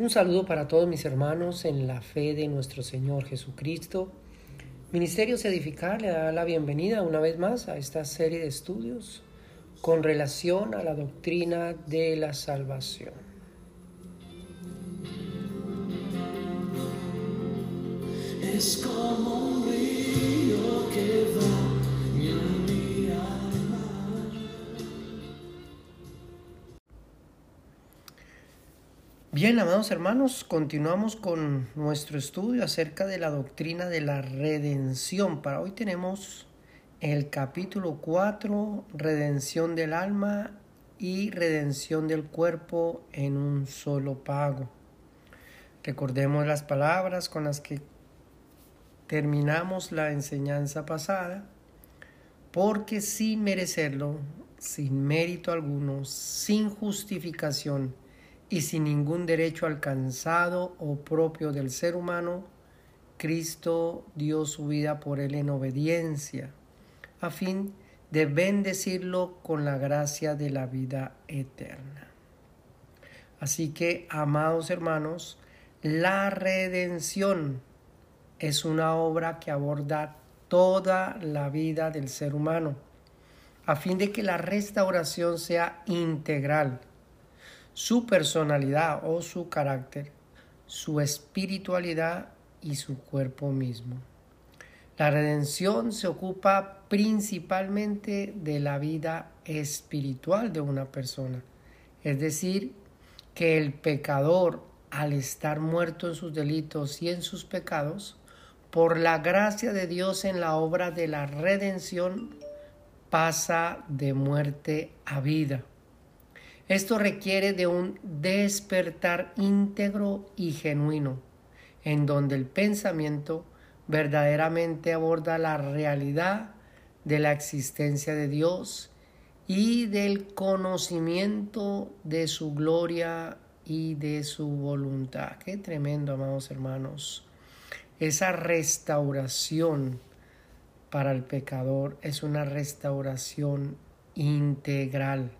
Un saludo para todos mis hermanos en la fe de nuestro Señor Jesucristo. Ministerios Edificar le da la bienvenida una vez más a esta serie de estudios con relación a la doctrina de la salvación. Es como un río que Bien, amados hermanos, continuamos con nuestro estudio acerca de la doctrina de la redención. Para hoy tenemos el capítulo 4, redención del alma y redención del cuerpo en un solo pago. Recordemos las palabras con las que terminamos la enseñanza pasada, porque sin merecerlo, sin mérito alguno, sin justificación, y sin ningún derecho alcanzado o propio del ser humano, Cristo dio su vida por él en obediencia, a fin de bendecirlo con la gracia de la vida eterna. Así que, amados hermanos, la redención es una obra que aborda toda la vida del ser humano, a fin de que la restauración sea integral su personalidad o su carácter, su espiritualidad y su cuerpo mismo. La redención se ocupa principalmente de la vida espiritual de una persona, es decir, que el pecador, al estar muerto en sus delitos y en sus pecados, por la gracia de Dios en la obra de la redención, pasa de muerte a vida. Esto requiere de un despertar íntegro y genuino, en donde el pensamiento verdaderamente aborda la realidad de la existencia de Dios y del conocimiento de su gloria y de su voluntad. Qué tremendo, amados hermanos. Esa restauración para el pecador es una restauración integral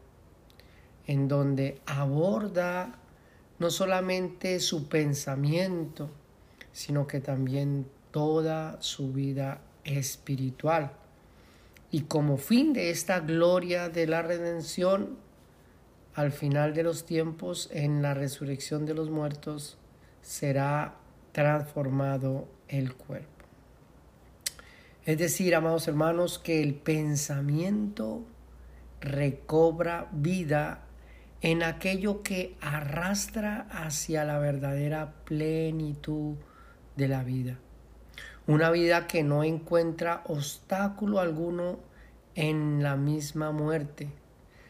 en donde aborda no solamente su pensamiento, sino que también toda su vida espiritual. Y como fin de esta gloria de la redención, al final de los tiempos, en la resurrección de los muertos, será transformado el cuerpo. Es decir, amados hermanos, que el pensamiento recobra vida en aquello que arrastra hacia la verdadera plenitud de la vida. Una vida que no encuentra obstáculo alguno en la misma muerte,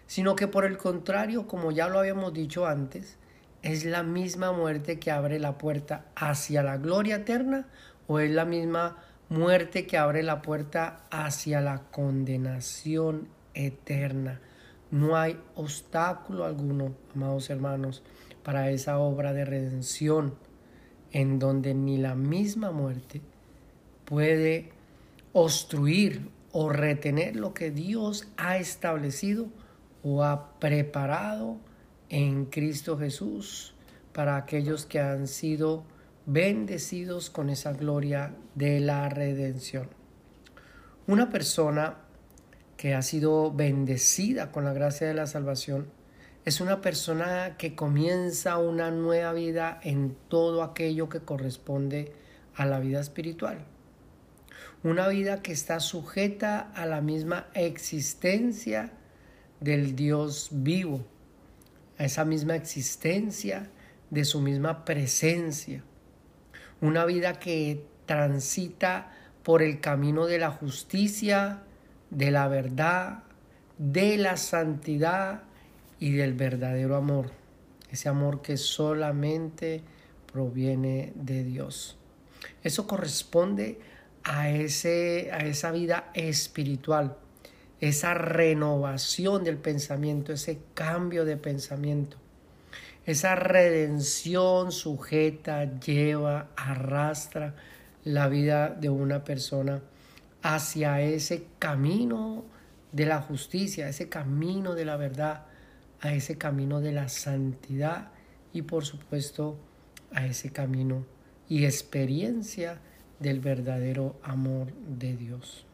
sino que por el contrario, como ya lo habíamos dicho antes, es la misma muerte que abre la puerta hacia la gloria eterna o es la misma muerte que abre la puerta hacia la condenación eterna. No hay obstáculo alguno, amados hermanos, para esa obra de redención en donde ni la misma muerte puede obstruir o retener lo que Dios ha establecido o ha preparado en Cristo Jesús para aquellos que han sido bendecidos con esa gloria de la redención. Una persona que ha sido bendecida con la gracia de la salvación, es una persona que comienza una nueva vida en todo aquello que corresponde a la vida espiritual. Una vida que está sujeta a la misma existencia del Dios vivo, a esa misma existencia de su misma presencia. Una vida que transita por el camino de la justicia, de la verdad, de la santidad y del verdadero amor. Ese amor que solamente proviene de Dios. Eso corresponde a, ese, a esa vida espiritual, esa renovación del pensamiento, ese cambio de pensamiento. Esa redención sujeta, lleva, arrastra la vida de una persona hacia ese camino de la justicia, ese camino de la verdad, a ese camino de la santidad y por supuesto a ese camino y experiencia del verdadero amor de Dios.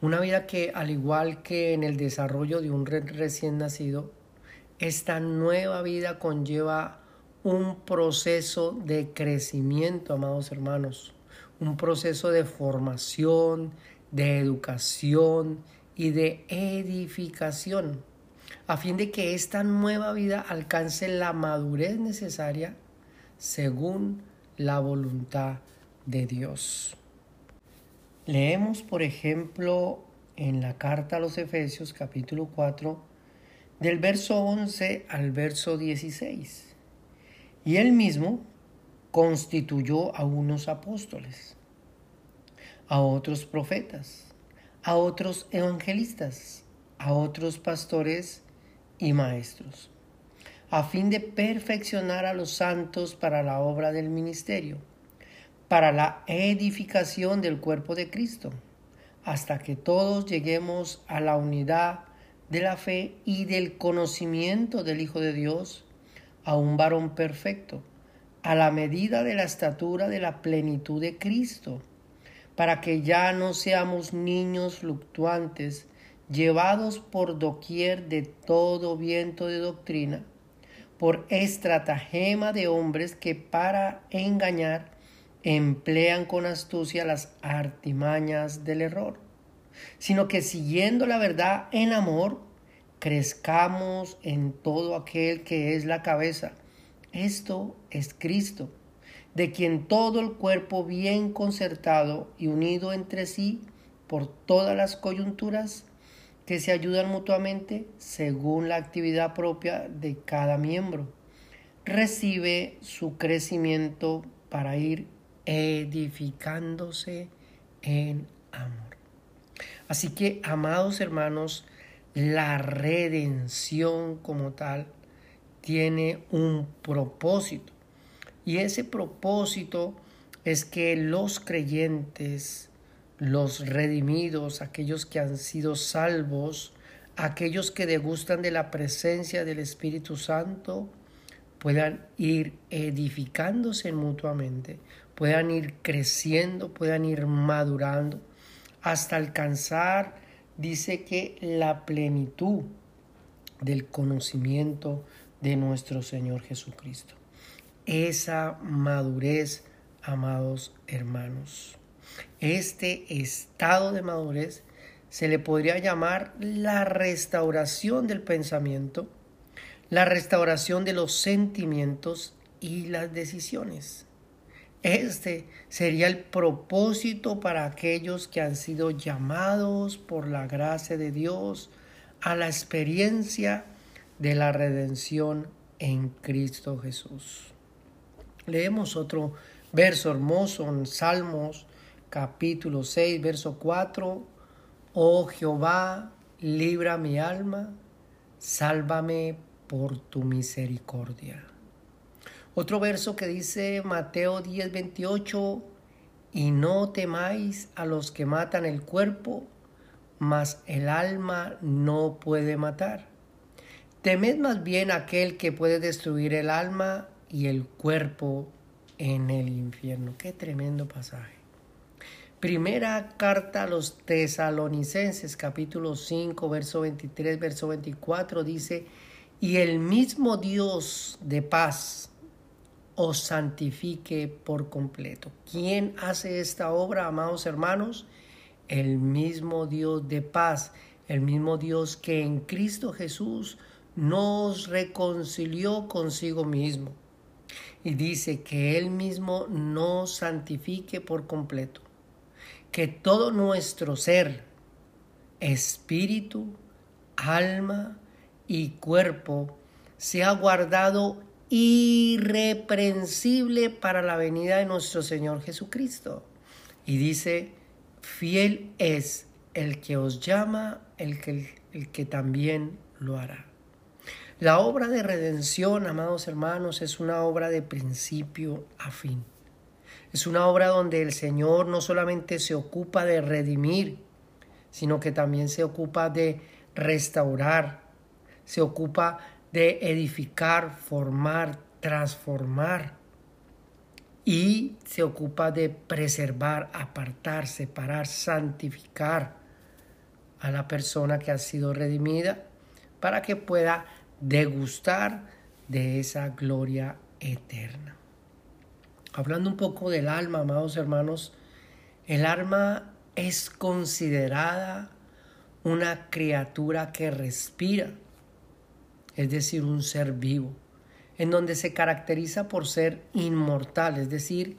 Una vida que, al igual que en el desarrollo de un recién nacido, esta nueva vida conlleva un proceso de crecimiento, amados hermanos, un proceso de formación, de educación y de edificación, a fin de que esta nueva vida alcance la madurez necesaria según la voluntad de Dios. Leemos, por ejemplo, en la carta a los Efesios capítulo 4, del verso 11 al verso 16. Y él mismo constituyó a unos apóstoles, a otros profetas, a otros evangelistas, a otros pastores y maestros, a fin de perfeccionar a los santos para la obra del ministerio, para la edificación del cuerpo de Cristo, hasta que todos lleguemos a la unidad de la fe y del conocimiento del Hijo de Dios, a un varón perfecto, a la medida de la estatura de la plenitud de Cristo, para que ya no seamos niños fluctuantes, llevados por doquier de todo viento de doctrina, por estratagema de hombres que para engañar emplean con astucia las artimañas del error, sino que siguiendo la verdad en amor, crezcamos en todo aquel que es la cabeza. Esto es Cristo, de quien todo el cuerpo bien concertado y unido entre sí por todas las coyunturas que se ayudan mutuamente según la actividad propia de cada miembro, recibe su crecimiento para ir edificándose en amor. Así que, amados hermanos, la redención como tal tiene un propósito. Y ese propósito es que los creyentes, los redimidos, aquellos que han sido salvos, aquellos que degustan de la presencia del Espíritu Santo, puedan ir edificándose mutuamente, puedan ir creciendo, puedan ir madurando hasta alcanzar dice que la plenitud del conocimiento de nuestro Señor Jesucristo. Esa madurez, amados hermanos. Este estado de madurez se le podría llamar la restauración del pensamiento, la restauración de los sentimientos y las decisiones. Este sería el propósito para aquellos que han sido llamados por la gracia de Dios a la experiencia de la redención en Cristo Jesús. Leemos otro verso hermoso en Salmos capítulo 6, verso 4. Oh Jehová, libra mi alma, sálvame por tu misericordia. Otro verso que dice Mateo 10, 28, y no temáis a los que matan el cuerpo, mas el alma no puede matar. Temed más bien aquel que puede destruir el alma y el cuerpo en el infierno. Qué tremendo pasaje. Primera carta a los tesalonicenses, capítulo 5, verso 23, verso 24, dice, y el mismo Dios de paz, os santifique por completo. ¿Quién hace esta obra, amados hermanos? El mismo Dios de paz, el mismo Dios que en Cristo Jesús nos reconcilió consigo mismo. Y dice que Él mismo nos santifique por completo. Que todo nuestro ser, espíritu, alma y cuerpo sea guardado irreprensible para la venida de nuestro Señor Jesucristo. Y dice, fiel es el que os llama, el que, el que también lo hará. La obra de redención, amados hermanos, es una obra de principio a fin. Es una obra donde el Señor no solamente se ocupa de redimir, sino que también se ocupa de restaurar, se ocupa de edificar, formar, transformar. y se ocupa de preservar, apartar, separar, santificar a la persona que ha sido redimida para que pueda degustar de esa gloria eterna. Hablando un poco del alma, amados hermanos, el alma es considerada una criatura que respira, es decir, un ser vivo, en donde se caracteriza por ser inmortal, es decir,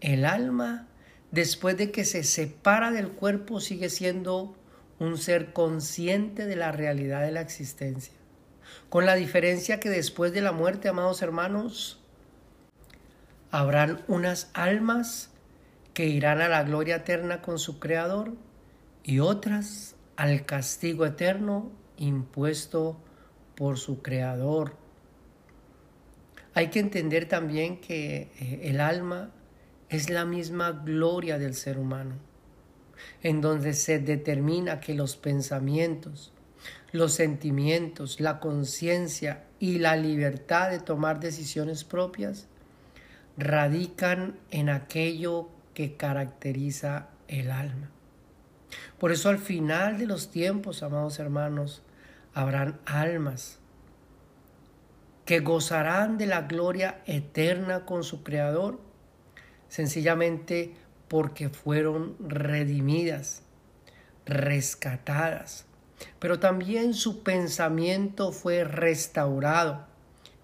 el alma, después de que se separa del cuerpo, sigue siendo un ser consciente de la realidad de la existencia. Con la diferencia que después de la muerte, amados hermanos, habrán unas almas que irán a la gloria eterna con su Creador y otras al castigo eterno impuesto por su Creador. Hay que entender también que eh, el alma es la misma gloria del ser humano, en donde se determina que los pensamientos, los sentimientos, la conciencia y la libertad de tomar decisiones propias radican en aquello que caracteriza el alma. Por eso al final de los tiempos, amados hermanos, habrán almas que gozarán de la gloria eterna con su Creador, sencillamente porque fueron redimidas, rescatadas, pero también su pensamiento fue restaurado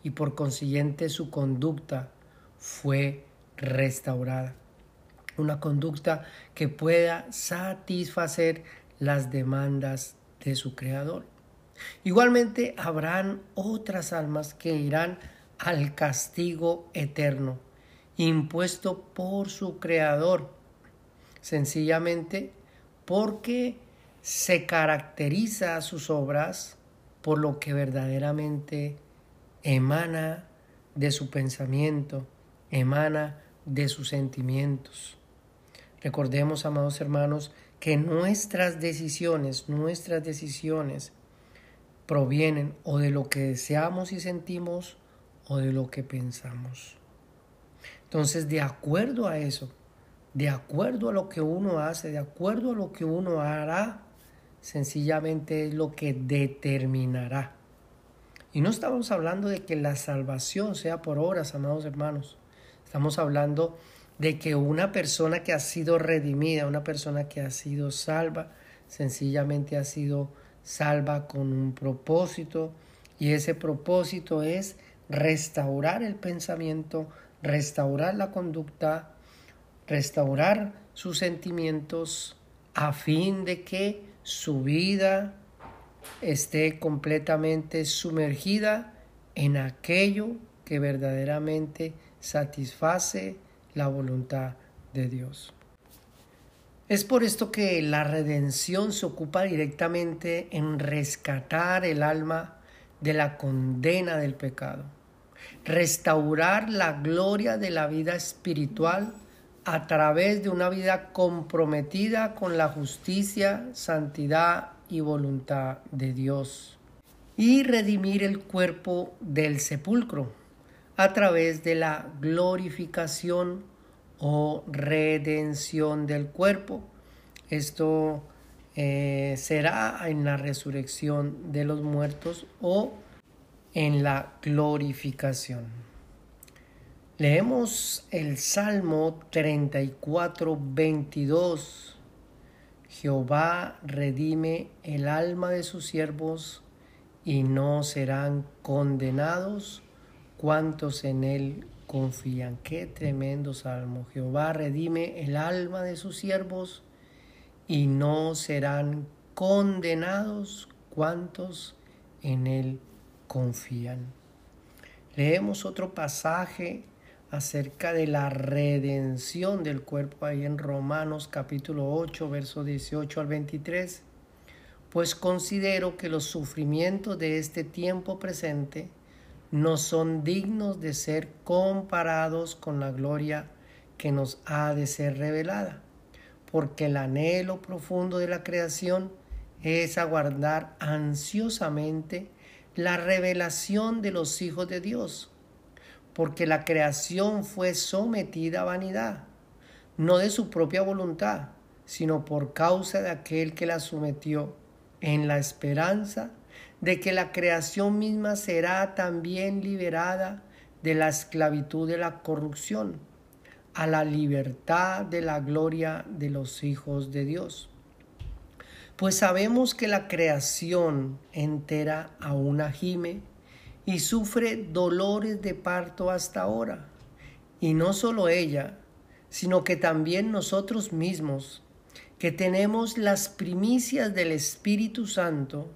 y por consiguiente su conducta fue restaurada. Una conducta que pueda satisfacer las demandas de su Creador. Igualmente habrán otras almas que irán al castigo eterno, impuesto por su Creador, sencillamente porque se caracteriza a sus obras por lo que verdaderamente emana de su pensamiento, emana de sus sentimientos. Recordemos, amados hermanos, que nuestras decisiones, nuestras decisiones provienen o de lo que deseamos y sentimos o de lo que pensamos. Entonces, de acuerdo a eso, de acuerdo a lo que uno hace, de acuerdo a lo que uno hará, sencillamente es lo que determinará. Y no estamos hablando de que la salvación sea por horas, amados hermanos. Estamos hablando de que una persona que ha sido redimida, una persona que ha sido salva, sencillamente ha sido salva con un propósito y ese propósito es restaurar el pensamiento, restaurar la conducta, restaurar sus sentimientos a fin de que su vida esté completamente sumergida en aquello que verdaderamente satisface la voluntad de Dios. Es por esto que la redención se ocupa directamente en rescatar el alma de la condena del pecado, restaurar la gloria de la vida espiritual a través de una vida comprometida con la justicia, santidad y voluntad de Dios, y redimir el cuerpo del sepulcro a través de la glorificación o redención del cuerpo. Esto eh, será en la resurrección de los muertos o en la glorificación. Leemos el Salmo 34, 22. Jehová redime el alma de sus siervos y no serán condenados cuantos en él confían. Qué tremendo salmo. Jehová redime el alma de sus siervos y no serán condenados cuantos en él confían. Leemos otro pasaje acerca de la redención del cuerpo ahí en Romanos capítulo 8, verso 18 al 23. Pues considero que los sufrimientos de este tiempo presente no son dignos de ser comparados con la gloria que nos ha de ser revelada, porque el anhelo profundo de la creación es aguardar ansiosamente la revelación de los hijos de Dios, porque la creación fue sometida a vanidad, no de su propia voluntad, sino por causa de aquel que la sometió, en la esperanza de que la creación misma será también liberada de la esclavitud de la corrupción a la libertad de la gloria de los hijos de Dios. Pues sabemos que la creación entera aún gime y sufre dolores de parto hasta ahora. Y no solo ella, sino que también nosotros mismos, que tenemos las primicias del Espíritu Santo,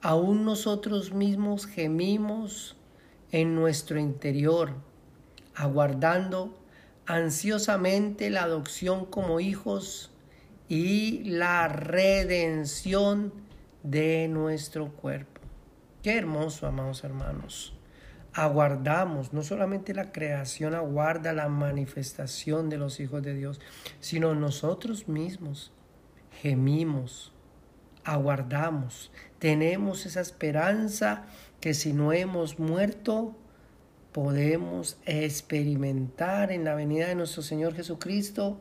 aún nosotros mismos gemimos en nuestro interior, aguardando ansiosamente la adopción como hijos y la redención de nuestro cuerpo. Qué hermoso, amados hermanos. Aguardamos, no solamente la creación aguarda la manifestación de los hijos de Dios, sino nosotros mismos gemimos, aguardamos, tenemos esa esperanza que si no hemos muerto, podemos experimentar en la venida de nuestro Señor Jesucristo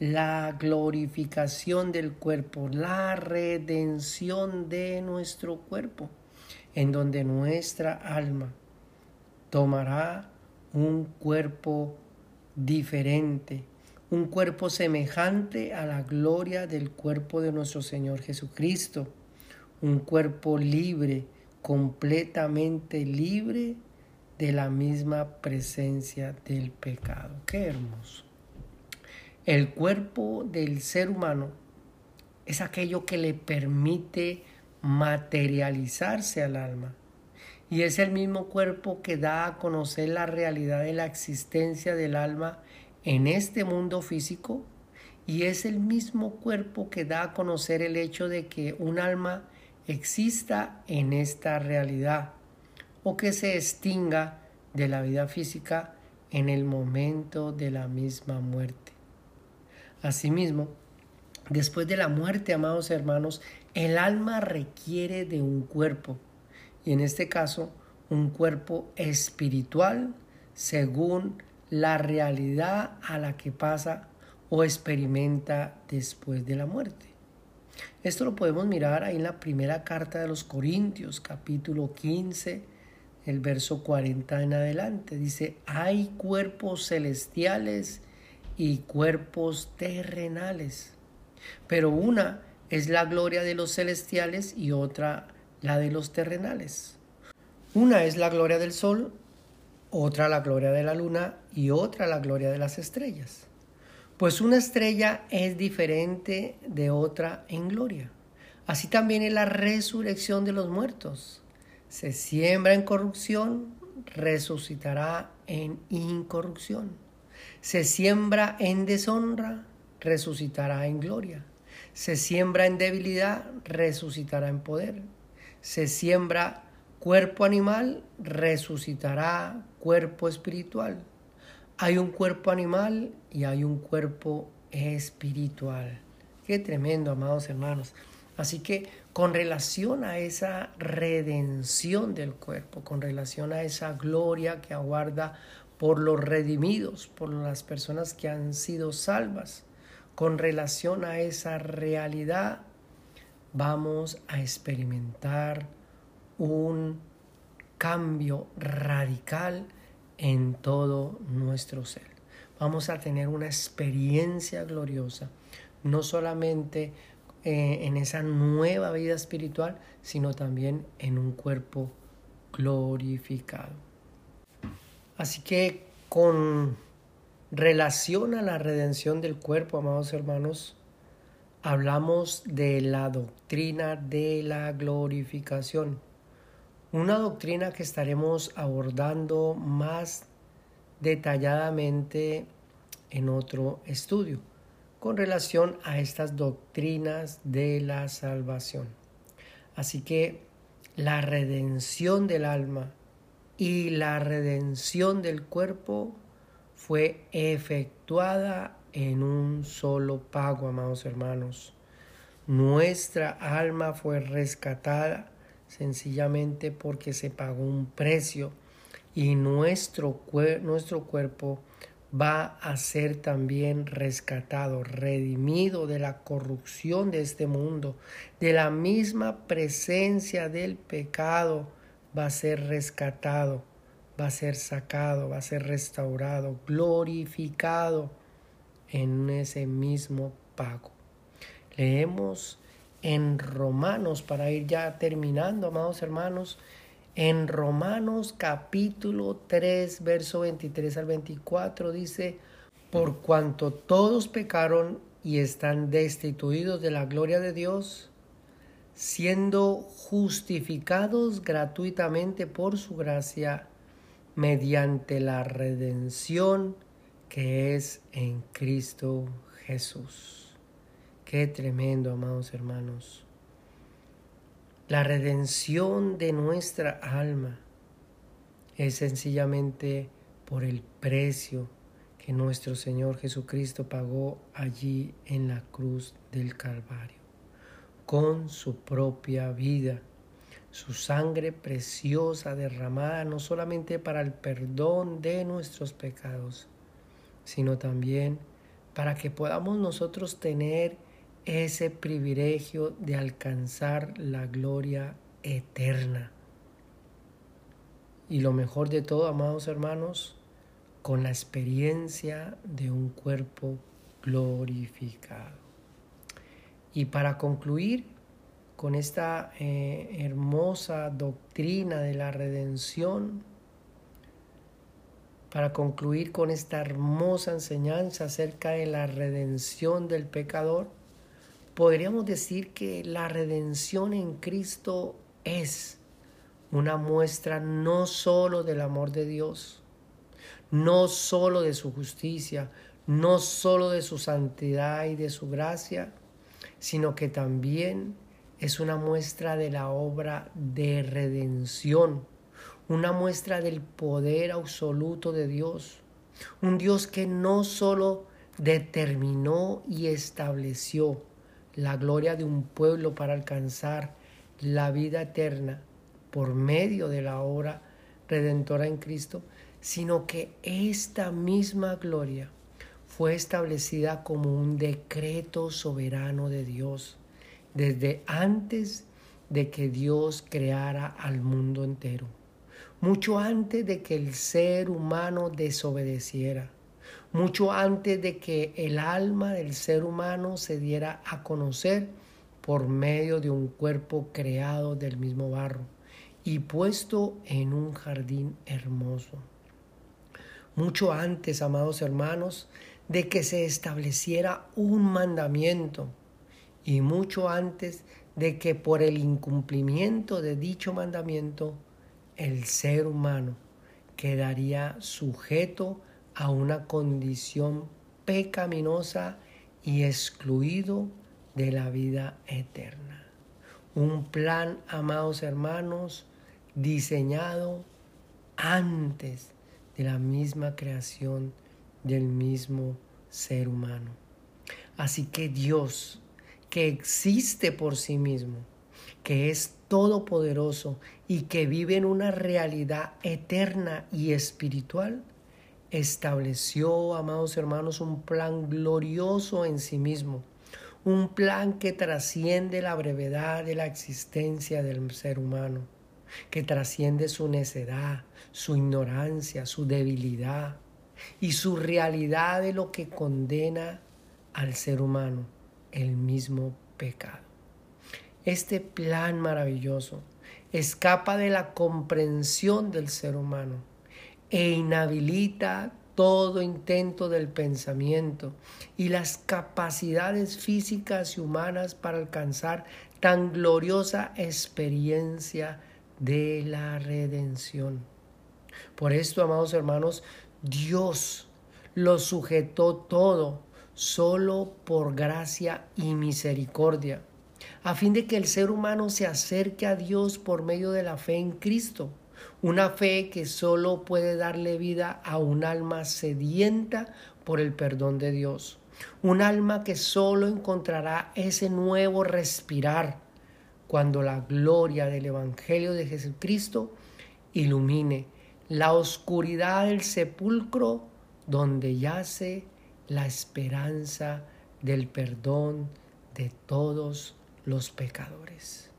la glorificación del cuerpo, la redención de nuestro cuerpo, en donde nuestra alma tomará un cuerpo diferente, un cuerpo semejante a la gloria del cuerpo de nuestro Señor Jesucristo, un cuerpo libre, completamente libre de la misma presencia del pecado. Qué hermoso. El cuerpo del ser humano es aquello que le permite materializarse al alma. Y es el mismo cuerpo que da a conocer la realidad de la existencia del alma en este mundo físico. Y es el mismo cuerpo que da a conocer el hecho de que un alma exista en esta realidad o que se extinga de la vida física en el momento de la misma muerte. Asimismo, después de la muerte, amados hermanos, el alma requiere de un cuerpo, y en este caso, un cuerpo espiritual según la realidad a la que pasa o experimenta después de la muerte. Esto lo podemos mirar ahí en la primera carta de los Corintios, capítulo 15, el verso 40 en adelante. Dice, hay cuerpos celestiales y cuerpos terrenales, pero una es la gloria de los celestiales y otra la de los terrenales. Una es la gloria del sol, otra la gloria de la luna y otra la gloria de las estrellas. Pues una estrella es diferente de otra en gloria. Así también es la resurrección de los muertos. Se siembra en corrupción, resucitará en incorrupción. Se siembra en deshonra, resucitará en gloria. Se siembra en debilidad, resucitará en poder. Se siembra cuerpo animal, resucitará cuerpo espiritual. Hay un cuerpo animal y hay un cuerpo espiritual. Qué tremendo, amados hermanos. Así que con relación a esa redención del cuerpo, con relación a esa gloria que aguarda por los redimidos, por las personas que han sido salvas, con relación a esa realidad, vamos a experimentar un cambio radical en todo nuestro ser. Vamos a tener una experiencia gloriosa, no solamente eh, en esa nueva vida espiritual, sino también en un cuerpo glorificado. Así que con relación a la redención del cuerpo, amados hermanos, hablamos de la doctrina de la glorificación. Una doctrina que estaremos abordando más detalladamente en otro estudio con relación a estas doctrinas de la salvación. Así que la redención del alma y la redención del cuerpo fue efectuada en un solo pago, amados hermanos. Nuestra alma fue rescatada sencillamente porque se pagó un precio y nuestro, nuestro cuerpo va a ser también rescatado, redimido de la corrupción de este mundo, de la misma presencia del pecado, va a ser rescatado, va a ser sacado, va a ser restaurado, glorificado en ese mismo pago. Leemos en Romanos, para ir ya terminando, amados hermanos, en Romanos capítulo 3, verso 23 al 24 dice, por cuanto todos pecaron y están destituidos de la gloria de Dios, siendo justificados gratuitamente por su gracia mediante la redención que es en Cristo Jesús. Qué tremendo, amados hermanos la redención de nuestra alma es sencillamente por el precio que nuestro Señor Jesucristo pagó allí en la cruz del Calvario, con su propia vida, su sangre preciosa derramada no solamente para el perdón de nuestros pecados, sino también para que podamos nosotros tener ese privilegio de alcanzar la gloria eterna. Y lo mejor de todo, amados hermanos, con la experiencia de un cuerpo glorificado. Y para concluir con esta eh, hermosa doctrina de la redención, para concluir con esta hermosa enseñanza acerca de la redención del pecador, podríamos decir que la redención en Cristo es una muestra no sólo del amor de Dios, no sólo de su justicia, no sólo de su santidad y de su gracia, sino que también es una muestra de la obra de redención, una muestra del poder absoluto de Dios, un Dios que no sólo determinó y estableció, la gloria de un pueblo para alcanzar la vida eterna por medio de la obra redentora en Cristo, sino que esta misma gloria fue establecida como un decreto soberano de Dios desde antes de que Dios creara al mundo entero, mucho antes de que el ser humano desobedeciera mucho antes de que el alma del ser humano se diera a conocer por medio de un cuerpo creado del mismo barro y puesto en un jardín hermoso. Mucho antes, amados hermanos, de que se estableciera un mandamiento y mucho antes de que por el incumplimiento de dicho mandamiento el ser humano quedaría sujeto a una condición pecaminosa y excluido de la vida eterna. Un plan, amados hermanos, diseñado antes de la misma creación del mismo ser humano. Así que Dios, que existe por sí mismo, que es todopoderoso y que vive en una realidad eterna y espiritual, estableció, amados hermanos, un plan glorioso en sí mismo, un plan que trasciende la brevedad de la existencia del ser humano, que trasciende su necedad, su ignorancia, su debilidad y su realidad de lo que condena al ser humano, el mismo pecado. Este plan maravilloso escapa de la comprensión del ser humano e inhabilita todo intento del pensamiento y las capacidades físicas y humanas para alcanzar tan gloriosa experiencia de la redención. Por esto, amados hermanos, Dios lo sujetó todo solo por gracia y misericordia, a fin de que el ser humano se acerque a Dios por medio de la fe en Cristo una fe que solo puede darle vida a un alma sedienta por el perdón de Dios. Un alma que solo encontrará ese nuevo respirar cuando la gloria del Evangelio de Jesucristo ilumine la oscuridad del sepulcro donde yace la esperanza del perdón de todos los pecadores.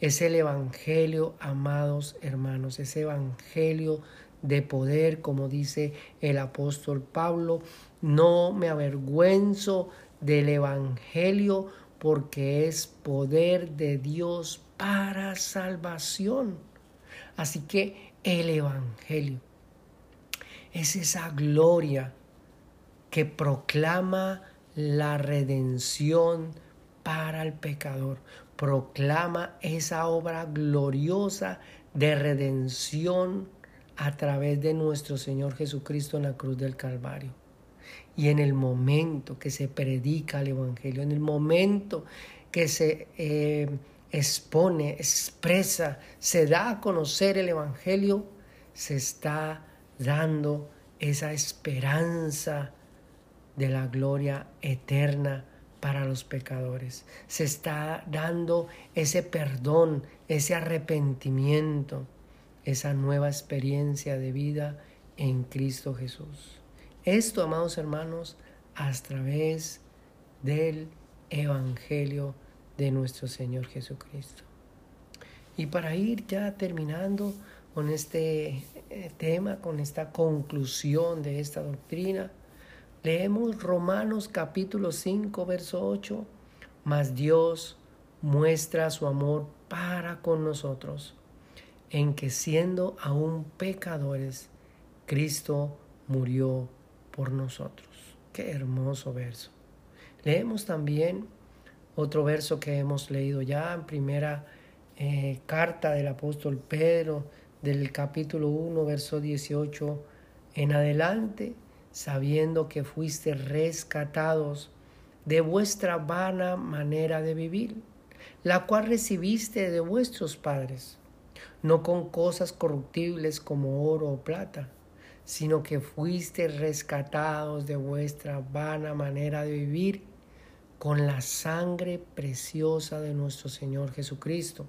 Es el Evangelio, amados hermanos, ese Evangelio de poder, como dice el apóstol Pablo, no me avergüenzo del Evangelio porque es poder de Dios para salvación. Así que el Evangelio es esa gloria que proclama la redención para el pecador, proclama esa obra gloriosa de redención a través de nuestro Señor Jesucristo en la cruz del Calvario. Y en el momento que se predica el Evangelio, en el momento que se eh, expone, expresa, se da a conocer el Evangelio, se está dando esa esperanza de la gloria eterna para los pecadores. Se está dando ese perdón, ese arrepentimiento, esa nueva experiencia de vida en Cristo Jesús. Esto, amados hermanos, a través del Evangelio de nuestro Señor Jesucristo. Y para ir ya terminando con este eh, tema, con esta conclusión de esta doctrina, leemos Romanos capítulo 5, verso 8, mas Dios muestra su amor para con nosotros, en que siendo aún pecadores, Cristo murió por nosotros. Qué hermoso verso. Leemos también otro verso que hemos leído ya en primera eh, carta del apóstol Pedro, del capítulo 1, verso 18 en adelante, sabiendo que fuiste rescatados de vuestra vana manera de vivir, la cual recibiste de vuestros padres, no con cosas corruptibles como oro o plata, sino que fuiste rescatados de vuestra vana manera de vivir con la sangre preciosa de nuestro Señor Jesucristo,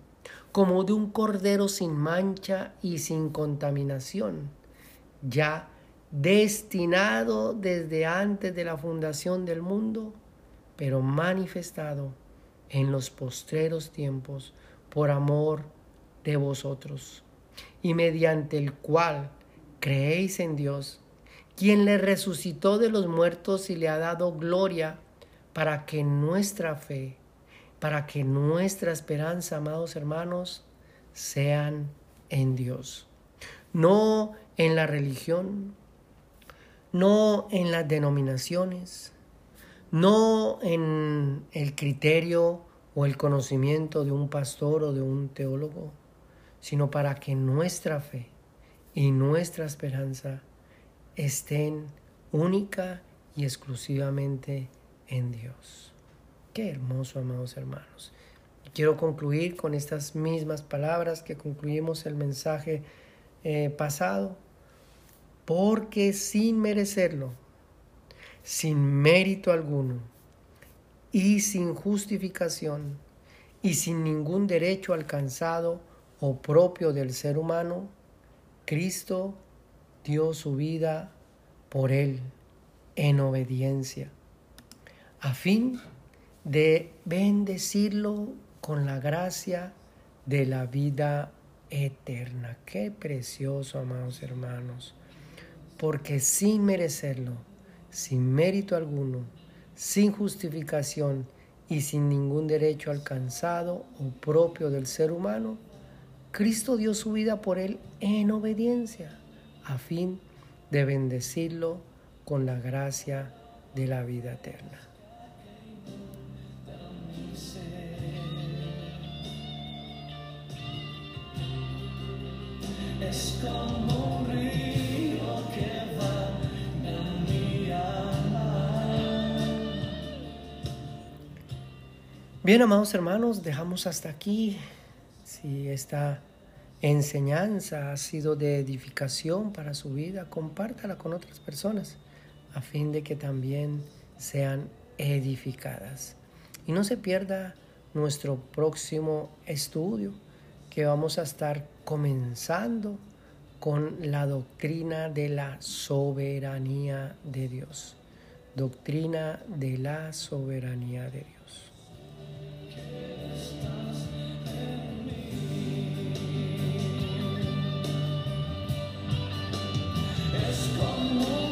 como de un cordero sin mancha y sin contaminación, ya destinado desde antes de la fundación del mundo, pero manifestado en los postreros tiempos por amor de vosotros, y mediante el cual creéis en Dios, quien le resucitó de los muertos y le ha dado gloria, para que nuestra fe, para que nuestra esperanza, amados hermanos, sean en Dios. No en la religión, no en las denominaciones, no en el criterio o el conocimiento de un pastor o de un teólogo, sino para que nuestra fe y nuestra esperanza estén única y exclusivamente en Dios. Qué hermoso, amados hermanos. Quiero concluir con estas mismas palabras que concluimos el mensaje eh, pasado, porque sin merecerlo, sin mérito alguno y sin justificación y sin ningún derecho alcanzado o propio del ser humano, Cristo dio su vida por él en obediencia a fin de bendecirlo con la gracia de la vida eterna. Qué precioso, amados hermanos, porque sin merecerlo, sin mérito alguno, sin justificación y sin ningún derecho alcanzado o propio del ser humano, Cristo dio su vida por él en obediencia, a fin de bendecirlo con la gracia de la vida eterna. es como Bien, amados hermanos, dejamos hasta aquí. Si esta enseñanza ha sido de edificación para su vida, compártala con otras personas a fin de que también sean edificadas. Y no se pierda nuestro próximo estudio que vamos a estar comenzando con la doctrina de la soberanía de Dios. Doctrina de la soberanía de Dios. Amen.